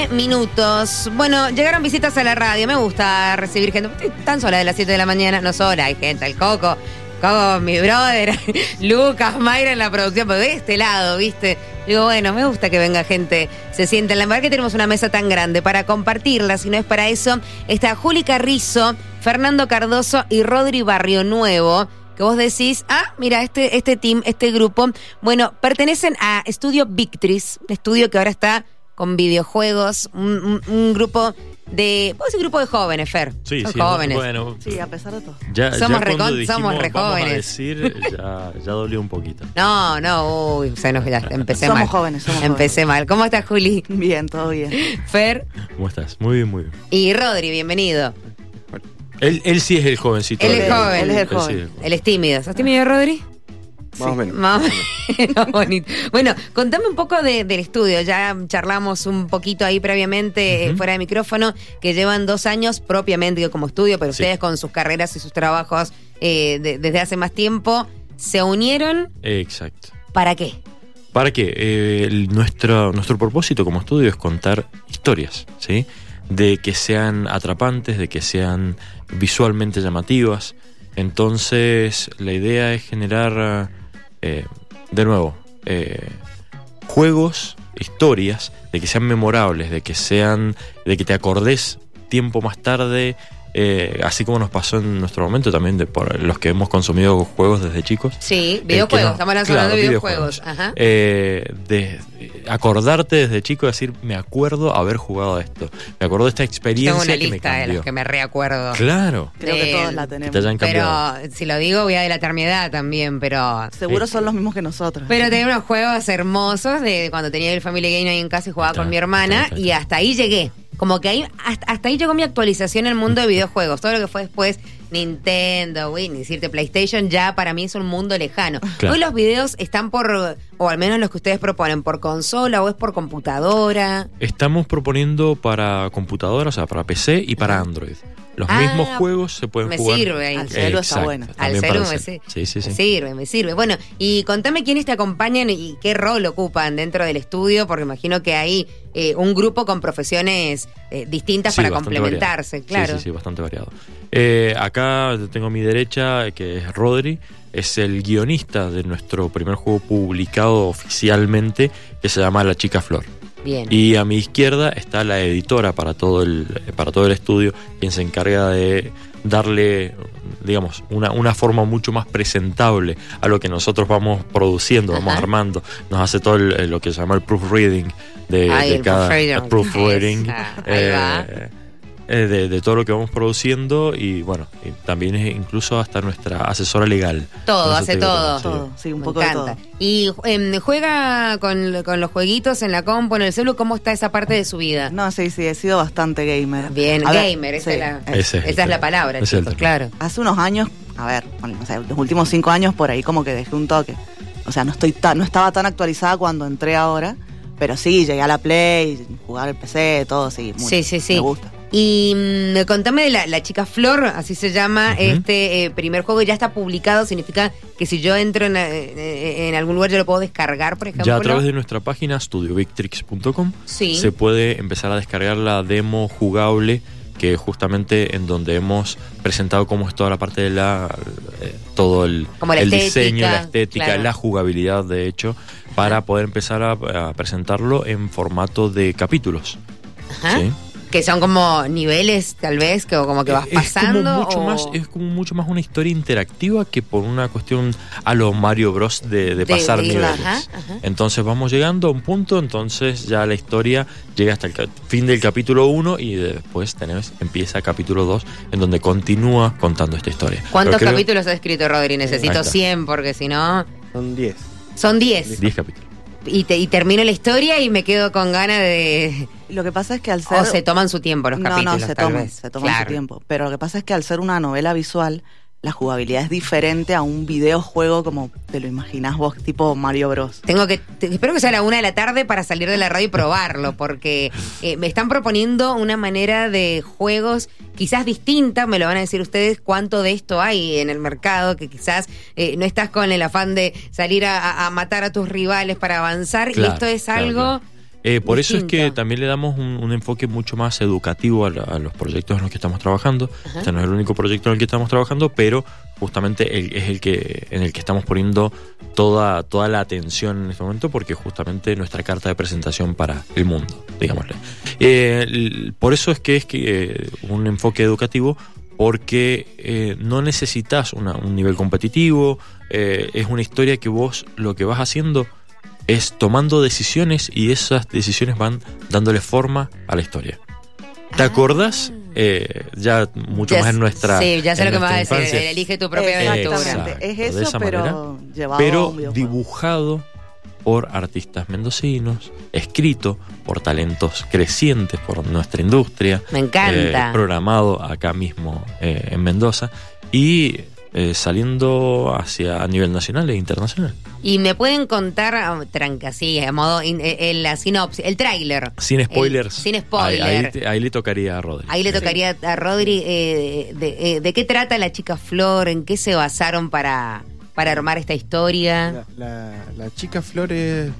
19 minutos. Bueno, llegaron visitas a la radio. Me gusta recibir gente. Estoy tan sola de las 7 de la mañana. No sola, hay gente, el Coco. Coco, mi brother, Lucas, Mayra en la producción, pero de este lado, ¿viste? Digo, bueno, me gusta que venga gente, se sienta. La verdad que tenemos una mesa tan grande para compartirla, si no es para eso, está Juli Carrizo, Fernando Cardoso y Rodri Barrio Nuevo que vos decís, ah, mira, este, este team, este grupo, bueno, pertenecen a Estudio Victris, estudio que ahora está con videojuegos, un, un- un grupo de, vos decís grupo de jóvenes, Fer, Sí, son sí, jóvenes. Bueno, Sí, a pesar de todo. ya, Somos ya cuando dijimos, somos re vamos a jóvenes. decir, ya, ya dolió un poquito. No, no, uy, se nos, ya, empecé Somos mal. jóvenes, somos Empecé mal. ¿Cómo estás, Juli? Bien, todo bien. Fer ¿Cómo estás? Muy bien, muy bien. y Rodri, bienvenido. Él, él sí es el jovencito. Él es joven. Él es el sí joven. es el Él es tímido. ¿Sos tímido, Rodri? Más o menos. Más o menos bonito. Bueno, contame un poco de- del estudio. Ya charlamos un poquito ahí previamente, eh, fuera de micrófono, que llevan dos años propiamente como estudio, pero Sí. ustedes con sus carreras y sus trabajos eh, de- desde hace más tiempo, se unieron. Exacto. ¿Para qué? ¿Para qué? Eh, el- nuestro, nuestro propósito como estudio es contar historias, ¿sí? De que sean atrapantes, de que sean visualmente llamativas. Entonces, la idea es generar, eh, de nuevo, eh, juegos, historias, de que sean memorables, de que sean, de que te acordes tiempo más tarde, eh, así como nos pasó en nuestro momento también de por los que hemos consumido juegos desde chicos. Sí, Eh, videojuegos. no- Estamos hablando claro, de videojuegos. Ajá. Eh, de, de acordarte desde chico, decir, me acuerdo haber jugado a esto. Me acuerdo de esta experiencia Tengo una que me lista de cambió. los que me reacuerdo. Claro, Creo De- que todos la tenemos. te. Pero si lo digo, voy a delatar mi edad también, pero. Seguro Eh, son los mismos que nosotros. Pero tenía unos juegos hermosos de cuando tenía el Family Game ahí en casa y jugaba Está, con mi hermana está, está, y está. hasta ahí llegué. Como que ahí, hasta, hasta ahí llegó mi actualización en el mundo de videojuegos. Todo lo que fue después Nintendo, Wii, ni decirte PlayStation, ya para mí es un mundo lejano. Claro. Hoy los videos están por, o al menos los que ustedes proponen, por consola o es por computadora. Estamos proponiendo para computadora, o sea, para PC y para Android. Los Ah, mismos juegos se pueden me jugar. sirve ahí. Al celu está bueno. Al celu me. Sí, sí, sí. me sirve, me sirve. Bueno, y contame quiénes te acompañan y qué rol ocupan dentro del estudio, porque imagino que hay eh, un grupo con profesiones eh, distintas Sí, para complementarse, variado. claro. Sí, sí, sí, bastante variado. Eh, acá tengo a mi derecha, que es Rodri, es el guionista de nuestro primer juego publicado oficialmente, que se llama La Chica Flor. Bien. Y a mi izquierda está la editora para todo el, para todo el estudio, quien se encarga de darle, digamos, una, una forma mucho más presentable a lo que nosotros vamos produciendo, vamos armando. Nos hace todo el- lo que se llama el proofreading de, Ay, de el cada proofreading. el proofreading, ahí va. Eh, de, de todo lo que vamos produciendo y bueno, y también es incluso hasta nuestra asesora legal. Todo, hace todo. sí. Todo, sí, un Me poco encanta. de todo. Y em, juega con, con los jueguitos en la compu, en el celu, ¿cómo está esa parte de su vida? No, sí, sí, he sido bastante gamer. Bien, A ver, gamer, esa, sí, es la, eh, es esa es la palabra, Ese es el chicos, claro. Hace unos años, a ver, bueno, o sea, los últimos cinco años por ahí como que dejé un toque. O sea, no estoy tan, no estaba tan actualizada cuando entré ahora, pero sí, llegué a la Play, jugar el PC, todo, sí. mucho. Sí, sí, sí. Me gusta. Y mm, contame de la, la chica Flor, así se llama este eh, primer juego, ya está publicado, significa que si yo entro en, eh, en algún lugar yo lo puedo descargar, por ejemplo. Ya a través de nuestra página studiovictrix.com Sí. se puede empezar a descargar la demo jugable que justamente en donde hemos presentado cómo es toda la parte de la eh, todo el, Como el estética, diseño, la estética, claro. la jugabilidad de hecho para poder empezar a, a presentarlo en formato de capítulos. Ajá. ¿sí? Que son como niveles, tal vez, que como que vas Es como pasando. mucho o- más es como mucho más una historia interactiva que por una cuestión a los Mario Bros de, de pasar de- niveles. ajá, ajá. Entonces vamos llegando a un punto, entonces ya la historia llega hasta el fin del capítulo 1 y después tenés, empieza capítulo 2 en donde continúa contando esta historia. ¿Cuántos creo- capítulos ha escrito Rodri? Necesito está. 100 porque si no... Son 10. Son 10. 10 capítulos. Y, te- y termino la historia y me quedo con ganas de... Lo que pasa es que al ser... O se toman su tiempo los no, capítulos, no, se tal toman, vez. se toman Claro. su tiempo. Pero lo que pasa es que al ser una novela visual, la jugabilidad es diferente a un videojuego como te lo imaginás vos, tipo Mario Bros. Tengo que, te- espero que sea a la una de la tarde para salir de la radio y probarlo, porque eh, me están proponiendo una manera de juegos quizás distinta, me lo van a decir ustedes, cuánto de esto hay en el mercado, que quizás eh, no estás con el afán de salir a, matar a tus rivales para avanzar, y esto es claro, algo claro. Eh, por eso es que también le damos un, un enfoque mucho más educativo a, la- a los proyectos en los que estamos trabajando. Ajá. Este no es el único proyecto en el que estamos trabajando, pero justamente el- es el que en el que estamos poniendo toda, toda la atención en este momento, porque justamente nuestra carta de presentación para el mundo, digámosle. Eh, por eso es que es que eh, un enfoque educativo, porque eh, no necesitas una- un nivel competitivo, eh, es una historia que vos lo que vas haciendo es tomando decisiones y esas decisiones van dándole forma a la historia. ¿Te Ah. acordás? Eh, ya mucho Ya más en nuestra. Sí, ya sé lo que me vas a decir. infancia, Elige tu propia aventura. Exactamente. Exacto, Es de eso, esa pero manera. llevado Pero dibujado por artistas mendocinos, escrito por talentos crecientes por nuestra industria, Me encanta. eh, programado acá mismo eh, en Mendoza y eh, saliendo hacia a nivel nacional e internacional. Y me pueden contar, ah, tranca, así, a modo, in- eh, eh, la sinopsis, el tráiler. Sin spoilers. sin Ahí, spoiler. ahí le tocaría a Rodri. Ahí le tocaría a Rodri, eh, de, eh, de qué trata la chica Flor? ¿En qué se basaron para, para armar esta historia? La, la- la chica Flor es,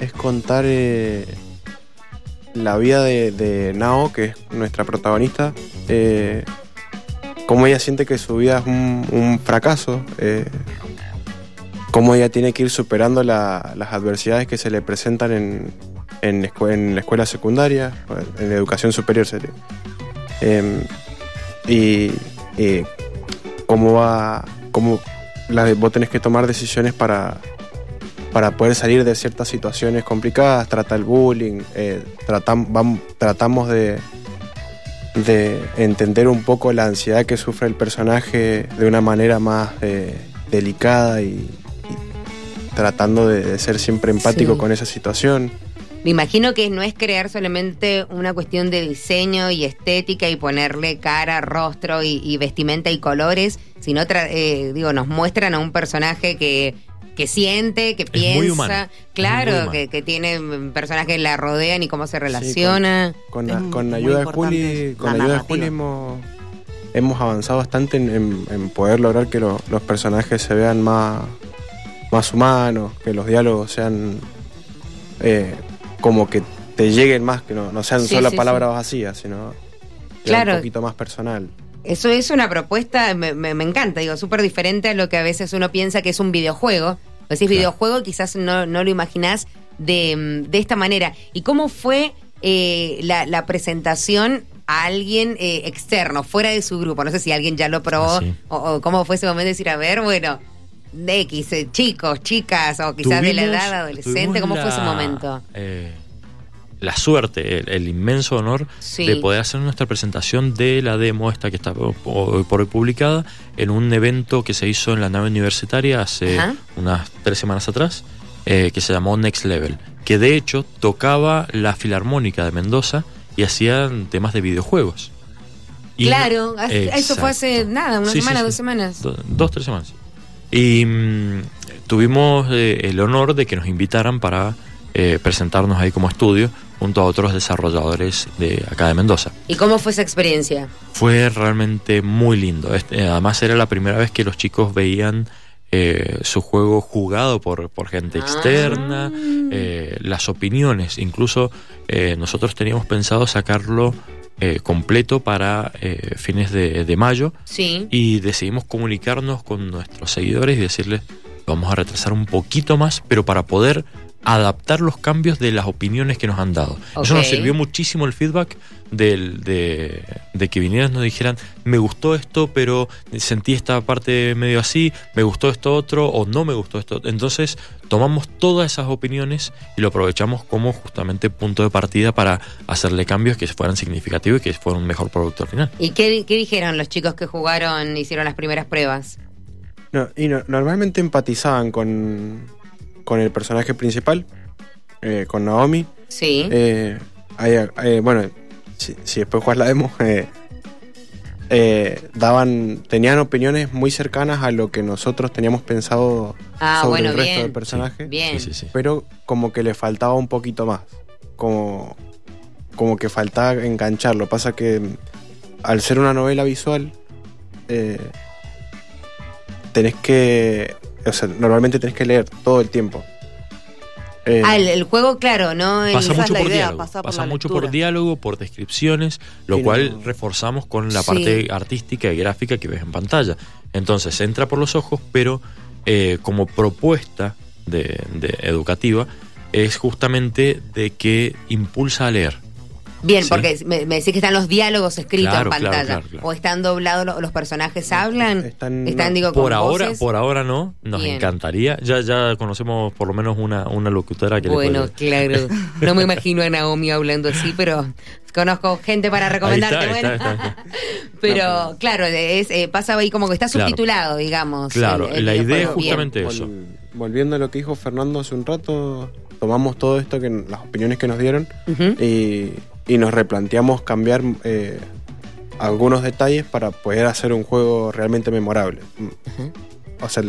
es contar eh, la vida de, de Nao, que es nuestra protagonista. eh, cómo ella siente que su vida es un, fracaso. eh, cómo ella tiene que ir superando la- las adversidades que se le presentan en, en, la escuela secundaria, en la educación superior. Em, y, y cómo va, cómo la- vos tenés que tomar decisiones para, para poder salir de ciertas situaciones complicadas, trata el bullying, eh, tratamos de, de entender un poco la ansiedad que sufre el personaje de una manera más eh, delicada y, y tratando de, de ser siempre empático Sí. con esa situación. Me imagino que no es crear solamente una cuestión de diseño y estética y ponerle cara, rostro y, y vestimenta y colores, sino, tra- eh, digo, nos muestran a un personaje que, que siente, que muy piensa, es claro, muy humano. que, que tiene personajes que la rodean y cómo se relaciona. Con, Es la- con ayuda de Juli, con la ayuda de. Juli hemos, hemos avanzado bastante en, en- en poder lograr que lo- los personajes se vean más, más humanos, que los diálogos sean eh, como que te lleguen más, que no, no sean Sí, solo sí, palabras vacías, sino que Claro. un poquito más personal. Eso es una propuesta, me, me- me encanta, digo, súper diferente a lo que a veces uno piensa que es un videojuego. Decís Claro. videojuego, quizás no, no lo imaginás de, de esta manera. ¿Y cómo fue eh, la, la presentación a alguien eh, externo, fuera de su grupo? No sé si alguien ya lo probó Ah, sí. o, o cómo fue ese momento de decir, a ver, bueno, de X, eh, chicos, chicas, o quizás de la edad adolescente, ¿cómo fue ese momento? La suerte, el, el inmenso honor Sí. de poder hacer nuestra presentación de la demo esta que está hoy por hoy publicada en un evento que se hizo en la nave universitaria hace Ajá. unas tres semanas atrás, eh, que se llamó Next Level, que de hecho tocaba la Filarmónica de Mendoza y hacían temas de videojuegos. Y- claro, eso fue hace nada, una Sí, semana, sí. dos semanas. Do- dos, tres semanas. Y mm, tuvimos eh, el honor de que nos invitaran para eh, presentarnos ahí como estudio junto a otros desarrolladores de acá de Mendoza. ¿Y cómo fue esa experiencia? Fue realmente muy lindo. Este, además era la primera vez que los chicos veían eh, su juego jugado por, por gente Ah. externa, eh, las opiniones. Incluso eh, nosotros teníamos pensado sacarlo eh, completo para eh, fines de, de mayo Sí. y decidimos comunicarnos con nuestros seguidores y decirles vamos a retrasar un poquito más, pero para poder adaptar los cambios de las opiniones que nos han dado. Eso nos sirvió muchísimo el feedback del, de, de que vinieran y nos dijeran, me gustó esto, pero sentí esta parte medio así, me gustó esto otro o no me gustó esto. Entonces tomamos todas esas opiniones y lo aprovechamos como justamente punto de partida para hacerle cambios que fueran significativos y que fueran un mejor producto al final. ¿Y qué, qué dijeron los chicos que jugaron, hicieron las primeras pruebas? No, y no- normalmente empatizaban con, con el personaje principal, eh, con Naomi. Sí. Eh, hay- hay- bueno, si, si después juegas la demo, eh, eh, daban, tenían opiniones muy cercanas a lo que nosotros teníamos pensado ah, sobre bueno, el resto bien. del personaje, Bien. Sí, sí, sí. pero como que le faltaba un poquito más, como, como que faltaba engancharlo. Pasa que mm, al ser una novela visual, eh, tenés que, o sea, normalmente tenés que leer todo el tiempo. Eh, Ah, el, el juego, claro, ¿no? El- Pasa mucho por idea, diálogo, pasa pasa, por mucho por diálogo, por descripciones, lo cual no- reforzamos con la Sí. parte artística y gráfica que ves en pantalla. Entonces entra por los ojos, pero eh, como propuesta de, de educativa es justamente de que impulsa a leer. Bien, Sí. porque me, me decís que están los diálogos escritos Claro, en pantalla. claro, claro. O están doblados, lo- los personajes hablan. Están- Están, no, digo, con Por ahora, voces. por ahora no, nos Bien. encantaría. Ya, ya conocemos por lo menos una, una locutora que le Bueno, puede- claro. No me imagino a Naomi hablando así, pero conozco gente para recomendarte. Ahí está, bueno. está, está. pero claro, es, eh, pasa ahí como que está Claro. subtitulado, digamos. Claro, la idea es. Bien. justamente eso. Vol- volviendo a lo que dijo Fernando hace un rato, tomamos todo esto, que las opiniones que nos dieron, Ujú. y, y nos replanteamos cambiar eh, algunos detalles para poder hacer un juego realmente memorable. O sea,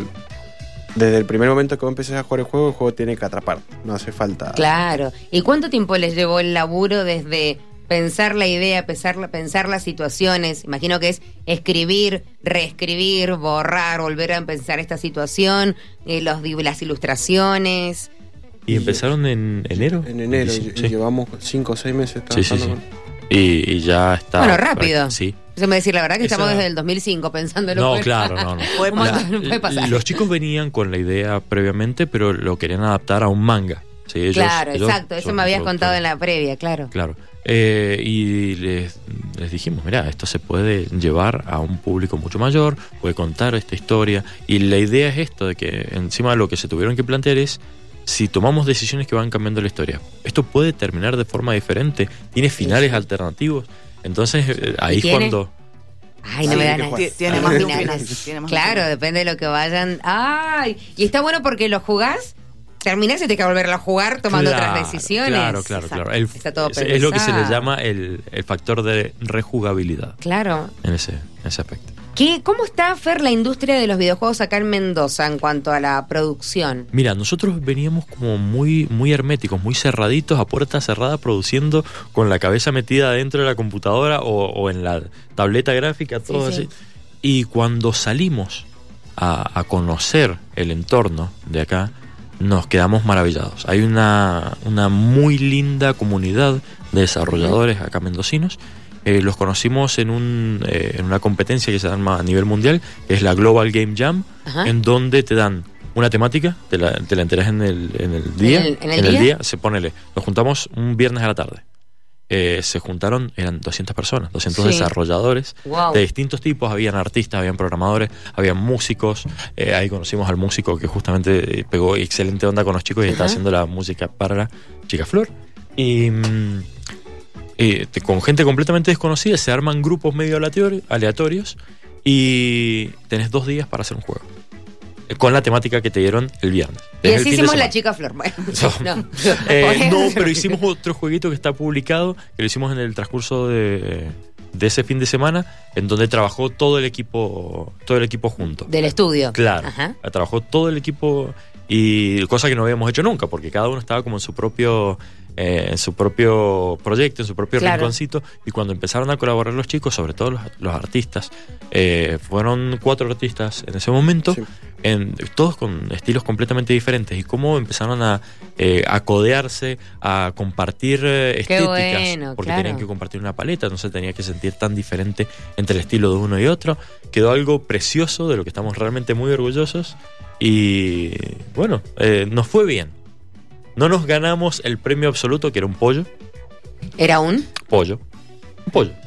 desde el primer momento que vos a jugar el juego, el juego tiene que atrapar. No hace falta. Claro. ¿Y cuánto tiempo les llevó el laburo desde pensar la idea, pensar, pensar las situaciones? Imagino que es escribir, reescribir, borrar, volver a pensar esta situación, eh, los, las ilustraciones. ¿Y empezaron en enero? En enero, y, Sí. y llevamos 5 o 6 meses Sí, sí, trabajando sí. con- Y, y ya está. Bueno, rápido. Sí. Eso me decir la verdad que Esa- estamos desde el 2005 pensando No, claro, no, no. Puede pasar. montón, puede pasar. Los chicos venían con la idea previamente, pero lo querían adaptar a un manga. Sí, ellos- claro, ellos exacto. Eso me habías contado en la previa, claro. Claro. Eh, y les, les dijimos, mira, esto se puede llevar a un público mucho mayor, puede contar esta historia. Y la idea es esto, de que encima lo que se tuvieron que plantear es, si tomamos decisiones que van cambiando la historia, esto puede terminar de forma diferente, tiene finales alternativos. Entonces eh, ahí es cuando... Ay, no Sí, me dan Tiene más finales. de Claro, depende de lo que vayan. Ay, y está bueno porque lo jugás, terminás y te que volverlo a jugar tomando Claro, otras decisiones. Claro, claro, Exacto. claro. El- está todo es, es lo que se le llama el, el factor de rejugabilidad Claro. en ese, en ese aspecto. ¿Qué, ¿Cómo está, Fer, la industria de los videojuegos acá en Mendoza en cuanto a la producción? Mira, nosotros veníamos como muy, muy herméticos, muy cerraditos, a puerta cerrada, produciendo con la cabeza metida dentro de la computadora o, o en la tableta gráfica, todo Sí, sí. así. Y cuando salimos a, a conocer el entorno de acá, nos quedamos maravillados. Hay una, una muy linda comunidad de desarrolladores acá mendocinos. Eh, los conocimos en, un, eh, en una competencia que se llama a nivel mundial, que es la Global Game Jam, Ajá. en donde te dan una temática, te la, te la enteras en el, en el día. el- en el día? se ponele. Nos juntamos un viernes a la tarde. Eh, se juntaron, eran 200 personas, 200 Sí. desarrolladores Wow. de distintos tipos, habían artistas, habían programadores, habían músicos, eh, ahí conocimos al músico que justamente pegó excelente onda con los chicos y está Ajá. haciendo la música para la Chica Flor. Y mm, eh, te- con gente completamente desconocida se arman grupos medio aleatori- aleatorios y tenés dos días para hacer un juego. Eh, Con la temática que te dieron el viernes. Y así hicimos la chica Flor. Bueno, So- no. Eh, no, pero hicimos otro jueguito que está publicado, que lo hicimos en el transcurso de, de ese fin de semana, en donde trabajó todo el equipo, todo el equipo junto. Del estudio. Claro, Ajá. trabajó todo el equipo y cosa que no habíamos hecho nunca, porque cada uno estaba como en su propio, eh, en su propio proyecto, en su propio Claro. rinconcito. Y cuando empezaron a colaborar los chicos, sobre todo los, los artistas, eh, fueron cuatro artistas en ese momento, Sí. en, todos con estilos completamente diferentes. Y cómo empezaron a, eh, a codearse, a compartir eh, Qué estéticas, bueno, porque claro. tenían que compartir una paleta, no se tenía que sentir tan diferente entre el estilo de uno y otro. Quedó algo precioso de lo que estamos realmente muy orgullosos y bueno, eh, nos fue bien. No nos ganamos el premio absoluto, que era un pollo. ¿Era un? Pollo. Un pollo.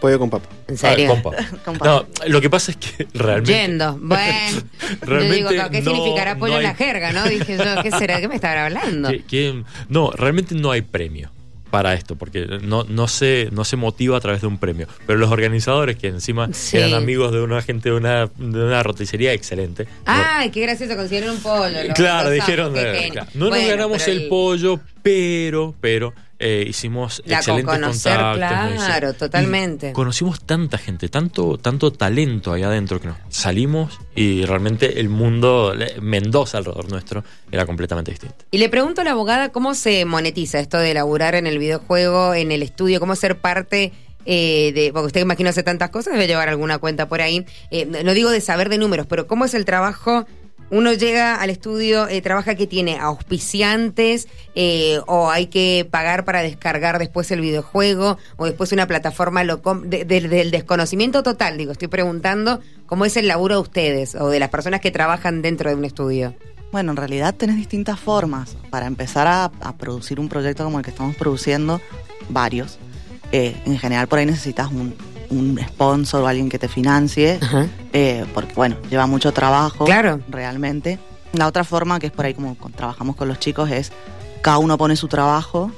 Pollo con papa. ¿En serio? Ah, compa. Compa. No, lo que pasa es que realmente. Yendo. Bueno. yo Realmente digo, ¿qué no- significará pollo no en la hay- jerga, no? Dije yo, ¿qué será? ¿Qué me estará hablando? que- que- no, realmente no hay premio para esto, porque no, no, se, no se motiva a través de un premio. Pero los organizadores, que encima Sí. eran amigos de una gente de una, de una roticería excelente. Ay, qué gracioso, consiguieron un pollo. lo- Claro, dijeron, eh, claro, no Bueno, nos ganamos el pollo, pero, pero eh, hicimos La con excelentes conocer, contactos. claro, totalmente. conocimos tanta gente, tanto, tanto talento ahí adentro que nos salimos y realmente el mundo, Mendoza alrededor nuestro, era completamente distinto. Y le pregunto a la abogada cómo se monetiza esto de laburar en el videojuego, en el estudio, cómo ser parte eh, de. Porque usted imagino hace tantas cosas, debe llevar alguna cuenta por ahí. Eh, no digo de saber de números, pero cómo es el trabajo uno llega al estudio, eh, trabaja que tiene auspiciantes eh, o hay que pagar para descargar después el videojuego o después una plataforma de- de- del desconocimiento total, digo, estoy preguntando cómo es el laburo de ustedes o de las personas que trabajan dentro de un estudio. Bueno, en realidad tenés distintas formas para empezar a, a producir un proyecto como el que estamos produciendo, varios. Eh, en general por ahí necesitas un, un sponsor o alguien que te financie, eh, porque bueno, lleva mucho trabajo Claro. realmente. La otra forma, que es por ahí como con- trabajamos con los chicos, es cada uno pone su trabajo.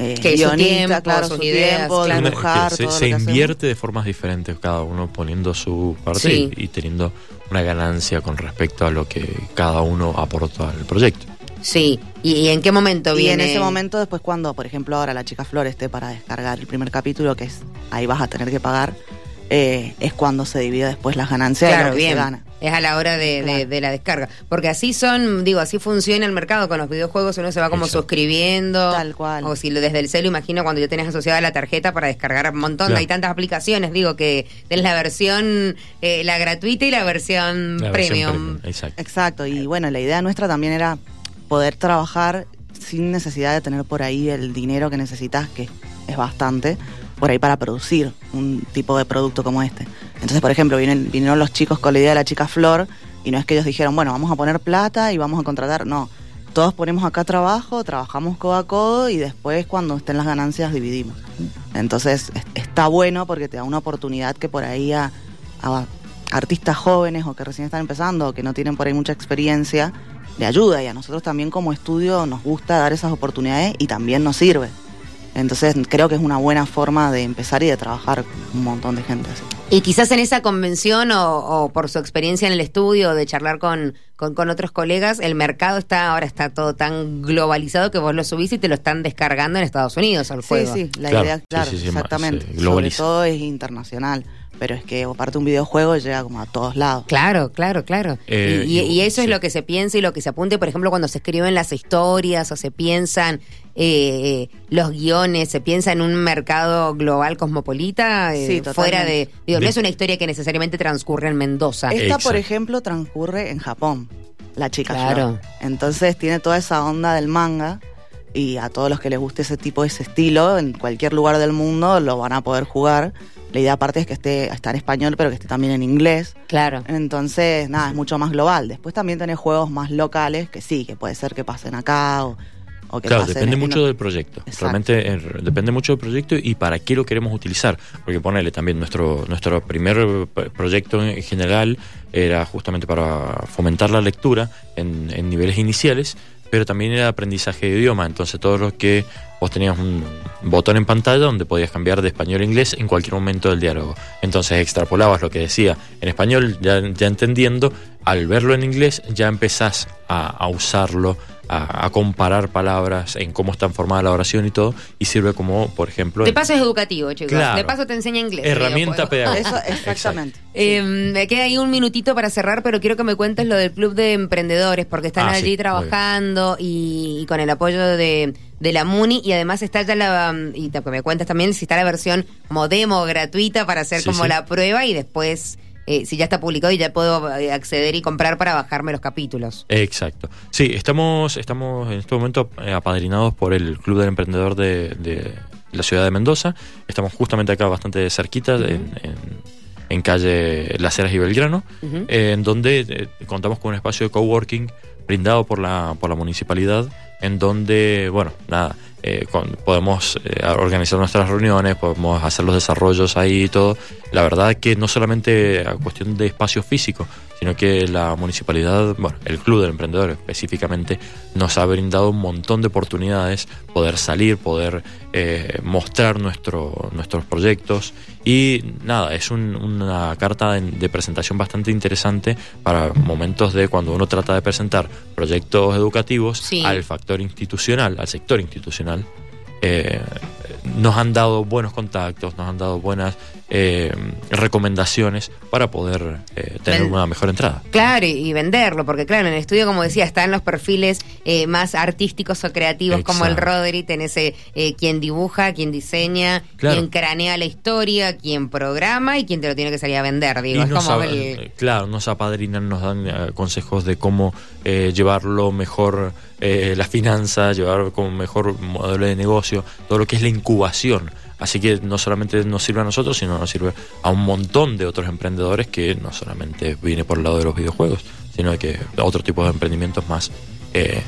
Eh, Que es su guionista, tiempo, claro, sus su ideas, tiempo, claro. Dibujar, que se, hacemos. invierte de formas diferentes, cada uno poniendo su parte Sí. y, y teniendo una ganancia con respecto a lo que cada uno aporta al proyecto. Sí, ¿y, y en qué momento Y viene? en ese momento, después cuando, por ejemplo, ahora la chica Flor esté para descargar el primer capítulo, que es ahí vas a tener que pagar, eh, es cuando se divide después las ganancias de Claro, lo que bien. se gana. Es a la hora de, de- Claro. de la descarga. Porque así son, digo, así funciona el mercado con los videojuegos. Uno se va como suscribiendo. Tal cual. O si lo- desde el celu, imagino cuando ya tenés asociada la tarjeta para descargar un montón. Claro. Hay tantas aplicaciones, digo, que tenés la versión, eh, la gratuita y la versión La versión premium. premium, Exacto. Exacto, y bueno, la idea nuestra también era poder trabajar sin necesidad de tener por ahí el dinero que necesitas, que es bastante, por ahí para producir un tipo de producto como este. Entonces, por ejemplo, vienen, vinieron los chicos con la idea de la chica Flor, y no es que ellos dijeron, bueno, vamos a poner plata y vamos a contratar, no. Todos ponemos acá trabajo, trabajamos codo a codo y después cuando estén las ganancias dividimos. Entonces es- está bueno porque te da una oportunidad que por ahí a, a artistas jóvenes o que recién están empezando o que no tienen por ahí mucha experiencia, le ayuda y a nosotros también como estudio nos gusta dar esas oportunidades y también nos sirve. Entonces creo que es una buena forma de empezar y de trabajar con un montón de gente así. Y quizás en esa convención o, o por su experiencia en el estudio, de charlar con, con, con otros colegas, el mercado está ahora está todo tan globalizado que vos lo subís y te lo están descargando en Estados Unidos al juego. Sí, sí, la Claro, idea, claro, sí, exactamente. Sobre todo es internacional, pero es que aparte un videojuego llega como a todos lados. Claro, claro, claro. Eh, y, y- y- y eso es lo que se piensa y lo que se apunte, por ejemplo, cuando se escriben las historias o se piensan eh, los guiones, se piensa en un mercado global cosmopolita, eh, Sí, fuera de... totalmente. Digo, no es una historia que necesariamente transcurre en Mendoza. Esta, Exacto. por ejemplo, transcurre en Japón, la chica Claro. Flor. Entonces tiene toda esa onda del manga y a todos los que les guste ese tipo, ese estilo, en cualquier lugar del mundo lo van a poder jugar. La idea aparte es que esté está en español, pero que esté también en inglés. Claro. Entonces, nada, es mucho más global. Después también tenés juegos más locales que sí, que puede ser que pasen acá o, o que Claro, pasen depende en- mucho del proyecto. Exacto. Realmente eh, depende mucho del proyecto y para qué lo queremos utilizar. Porque ponele también nuestro, nuestro primer proyecto en general era justamente para fomentar la lectura en, en niveles iniciales, pero también era aprendizaje de idioma. Entonces todo lo que vos tenías un botón en pantalla donde podías cambiar de español a inglés en cualquier momento del diálogo. Entonces extrapolabas lo que decía en español, ya, ya entendiendo, al verlo en inglés ya empezás a, a usarlo, a, a comparar palabras en cómo está formada la oración y todo, y sirve como, por ejemplo, De paso es educativo, chicos. Claro. De paso te enseña inglés. herramienta videojuego. pedagógica. Eso, exactamente. Eh, me queda ahí un minutito para cerrar, pero quiero que me cuentes lo del club de emprendedores, porque están Ah, allí trabajando y, y con el apoyo de, de la MUNI, y además está ya la, y te- que me cuentas también si está la versión como demo gratuita para hacer Sí, como sí. la prueba y después, eh, si ya está publicado y ya puedo eh, acceder y comprar para bajarme los capítulos. Exacto. Sí, estamos, estamos en este momento eh, apadrinados por el Club del Emprendedor de, de la ciudad de Mendoza. Estamos justamente acá bastante cerquita, en, en- en calle Las Heras y Belgrano, eh, en donde eh, contamos con un espacio de coworking brindado por la, por la municipalidad, en donde, bueno, nada, eh, podemos eh, organizar nuestras reuniones, podemos hacer los desarrollos ahí y todo. La verdad que no solamente a cuestión de espacio físico, sino que la municipalidad, bueno, el Club del Emprendedor específicamente, nos ha brindado un montón de oportunidades, poder salir, poder eh, mostrar nuestro, nuestros proyectos y nada, es un- una carta de, de presentación bastante interesante para momentos de cuando uno trata de presentar proyectos educativos Sí. al factor institucional, al sector institucional. eh, nos han dado buenos contactos, nos han dado buenas eh, recomendaciones para poder eh, tener Ven- una mejor entrada. Claro, y, y venderlo, porque claro, en el estudio, como decía, están los perfiles eh, más artísticos o creativos, como el. Rodri, tenés eh, eh, quien dibuja, quien diseña, Claro. quien cranea la historia, quien programa y quien te lo tiene que salir a vender, digo. Es como el... eh, Claro, nos apadrinan, nos dan consejos de cómo eh, llevarlo mejor eh, la finanza, llevar como mejor modelo de negocio, todo lo que es la incubación. Así que no solamente nos sirve a nosotros, sino nos sirve a un montón de otros emprendedores que no solamente viene por el lado de los videojuegos, sino que otro tipo de emprendimientos más eh,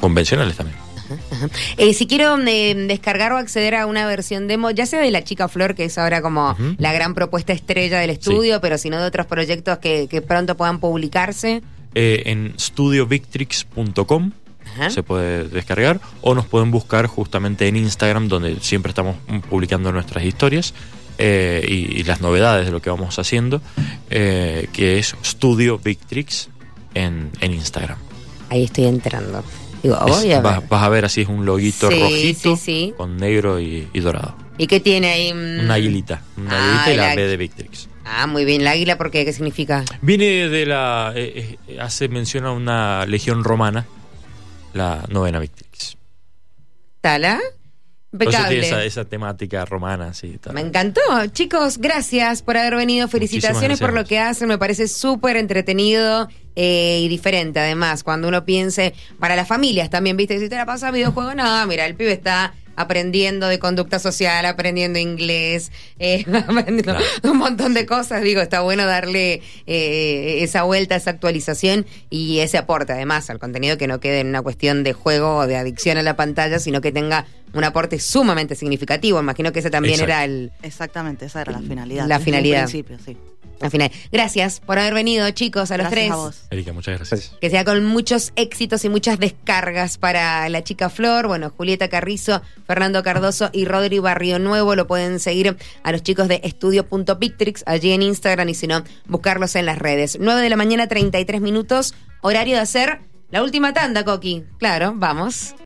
convencionales también. Eh, si quiero eh, descargar o acceder a una versión demo, ya sea de la chica Flor, que es ahora como la gran propuesta estrella del estudio, pero si no de otros proyectos que, que pronto puedan publicarse. Eh, en studiovictrix.com Ajá. se puede descargar o nos pueden buscar justamente en Instagram donde siempre estamos publicando nuestras historias eh, y, y las novedades de lo que vamos haciendo eh, que es Studio Victrix en, en Instagram Ahí estoy entrando. Digo, Es- voy a ver. vas, a ver así es un loguito Sí, rojito sí, sí. con negro y, y dorado ¿Y qué tiene ahí? Mm. una aguilita una Ah, aguilita y la águ- B de Victrix Ah, muy bien. ¿La águila por qué? ¿Qué significa? viene de la eh, hace mención a una legión romana la novena Victrix ¿Tala? Tiene esa, esa temática romana, sí. tal. Me encantó. Chicos, gracias por haber venido. Felicitaciones por lo que hacen. Me parece súper entretenido eh, y diferente. Además, cuando uno piense para las familias también, ¿viste? Si te la pasa videojuego, no, mira, el pibe está aprendiendo de conducta social, aprendiendo inglés, eh, aprendiendo Claro. un montón de cosas. Digo, está bueno darle eh, esa vuelta, esa actualización y ese aporte además al contenido que no quede en una cuestión de juego o de adicción a la pantalla, sino que tenga un aporte sumamente significativo. Imagino que ese también Exacto. era el, Exactamente, esa era la finalidad. La finalidad. principio, sí. Al final. Gracias por haber venido, chicos, a los Gracias tres. a vos. Erika, muchas gracias. Que sea con muchos éxitos y muchas descargas para la chica Flor, bueno, Julieta Carrizo, Fernando Cardoso y Rodri Barrio Nuevo. Lo pueden seguir a los chicos de estudio.pictrix allí en Instagram y si no, buscarlos en las redes. 9 de la mañana, 33 minutos, horario de hacer la última tanda, Coqui. Claro, vamos.